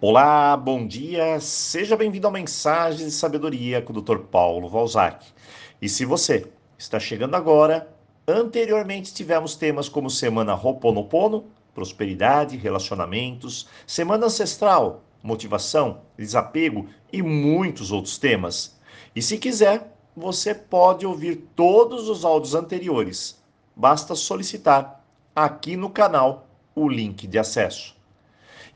Olá, bom dia, seja bem-vindo ao Mensagem de Sabedoria com o Dr. Paulo Valzac. E se você está chegando agora, anteriormente tivemos temas como Semana Roponopono, Prosperidade, Relacionamentos, Semana Ancestral, Motivação, Desapego e muitos outros temas. E se quiser, você pode ouvir todos os áudios anteriores. Basta solicitar aqui no canal o link de acesso.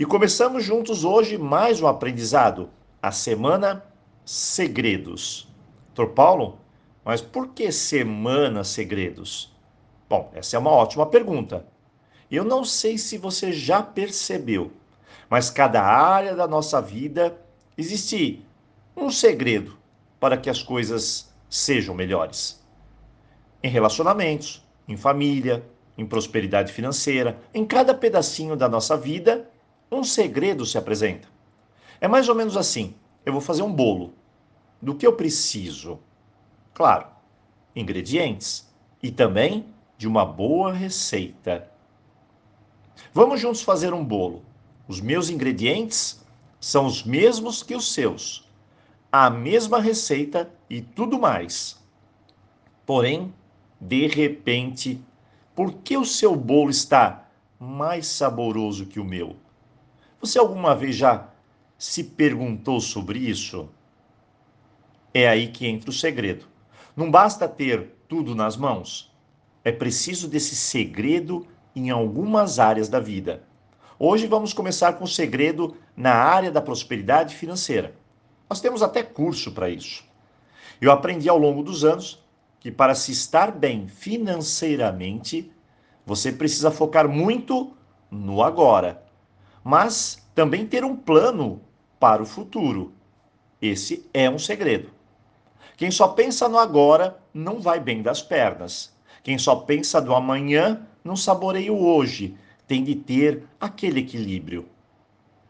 E começamos juntos hoje mais um aprendizado, a semana Segredos. Doutor Paulo, mas por que semana Segredos? Bom, essa é uma ótima pergunta. Eu não sei se você já percebeu, mas cada área da nossa vida existe um segredo para que as coisas sejam melhores. Em relacionamentos, em família, em prosperidade financeira, em cada pedacinho da nossa vida, um segredo se apresenta. É mais ou menos assim: eu vou fazer um bolo. Do que eu preciso? Claro, ingredientes e também de uma boa receita. Vamos juntos fazer um bolo. Os meus ingredientes são os mesmos que os seus, a mesma receita e tudo mais. Porém, de repente, por que o seu bolo está mais saboroso que o meu? Você alguma vez já se perguntou sobre isso? É aí que entra o segredo. Não basta ter tudo nas mãos. É preciso desse segredo em algumas áreas da vida. Hoje vamos começar com o segredo na área da prosperidade financeira. Nós temos até curso para isso. Eu aprendi ao longo dos anos que para se estar bem financeiramente, você precisa focar muito no agora mas também ter um plano para o futuro. Esse é um segredo. Quem só pensa no agora não vai bem das pernas. Quem só pensa do amanhã não saboreia o hoje. Tem de ter aquele equilíbrio.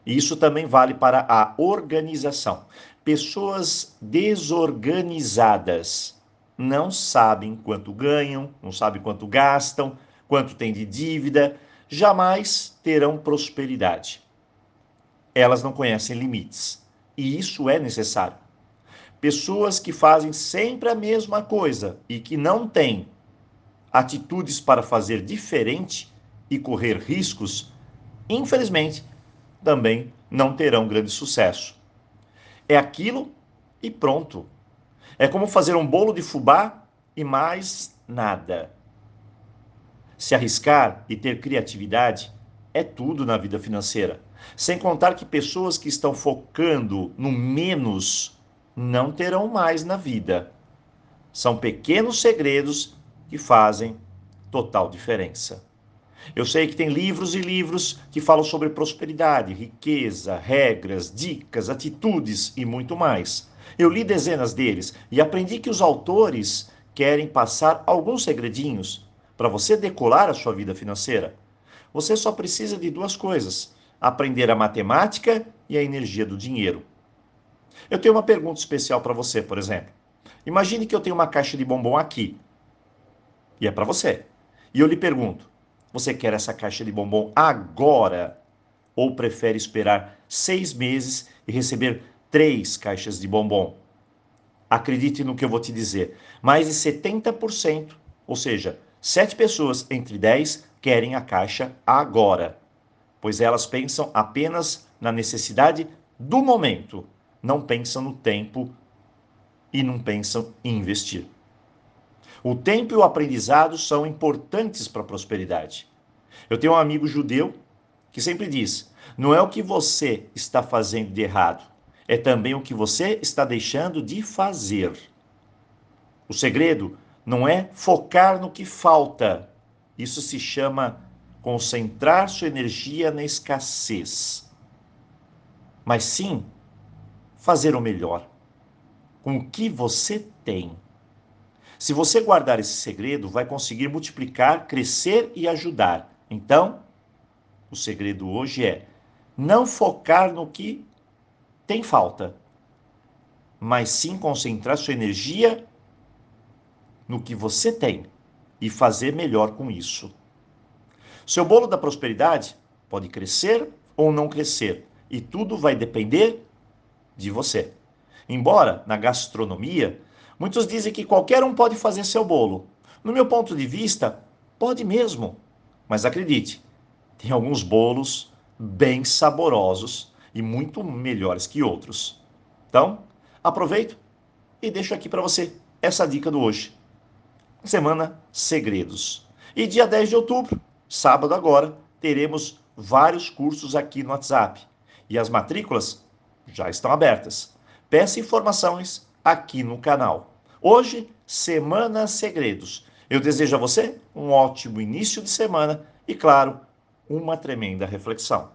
Isso também vale para a organização. Pessoas desorganizadas não sabem quanto ganham, não sabem quanto gastam, quanto tem de dívida, jamais terão prosperidade. Elas não conhecem limites. E isso é necessário. Pessoas que fazem sempre a mesma coisa e que não têm atitudes para fazer diferente e correr riscos, infelizmente, também não terão grande sucesso. É aquilo e pronto. É como fazer um bolo de fubá e mais nada. Se arriscar e ter criatividade é tudo na vida financeira. Sem contar que pessoas que estão focando no menos não terão mais na vida. São pequenos segredos que fazem total diferença. Eu sei que tem livros e livros que falam sobre prosperidade, riqueza, regras, dicas, atitudes e muito mais. Eu li dezenas deles e aprendi que os autores querem passar alguns segredinhos para você decolar a sua vida financeira, você só precisa de duas coisas: aprender a matemática e a energia do dinheiro. Eu tenho uma pergunta especial para você, por exemplo. Imagine que eu tenho uma caixa de bombom aqui. E é para você. E eu lhe pergunto: você quer essa caixa de bombom agora? Ou prefere esperar seis meses e receber três caixas de bombom? Acredite no que eu vou te dizer. Mais de 70%, ou seja, Sete pessoas entre dez querem a caixa agora, pois elas pensam apenas na necessidade do momento, não pensam no tempo e não pensam em investir. O tempo e o aprendizado são importantes para a prosperidade. Eu tenho um amigo judeu que sempre diz: não é o que você está fazendo de errado, é também o que você está deixando de fazer. O segredo não é focar no que falta. Isso se chama concentrar sua energia na escassez. Mas sim fazer o melhor com o que você tem. Se você guardar esse segredo, vai conseguir multiplicar, crescer e ajudar. Então, o segredo hoje é não focar no que tem falta, mas sim concentrar sua energia no que você tem e fazer melhor com isso. Seu bolo da prosperidade pode crescer ou não crescer, E tudo vai depender de você. Embora na gastronomia, muitos dizem que qualquer um pode fazer seu bolo. No meu ponto de vista, pode mesmo. Mas acredite, tem alguns bolos bem saborosos e muito melhores que outros. Então, aproveito e deixo aqui para você essa dica do hoje. Semana Segredos. E dia 10 de outubro, sábado agora, teremos vários cursos aqui no WhatsApp. E as matrículas já estão abertas. Peça informações aqui no canal. Hoje, Semana Segredos. Eu desejo a você um ótimo início de semana e, claro, uma tremenda reflexão.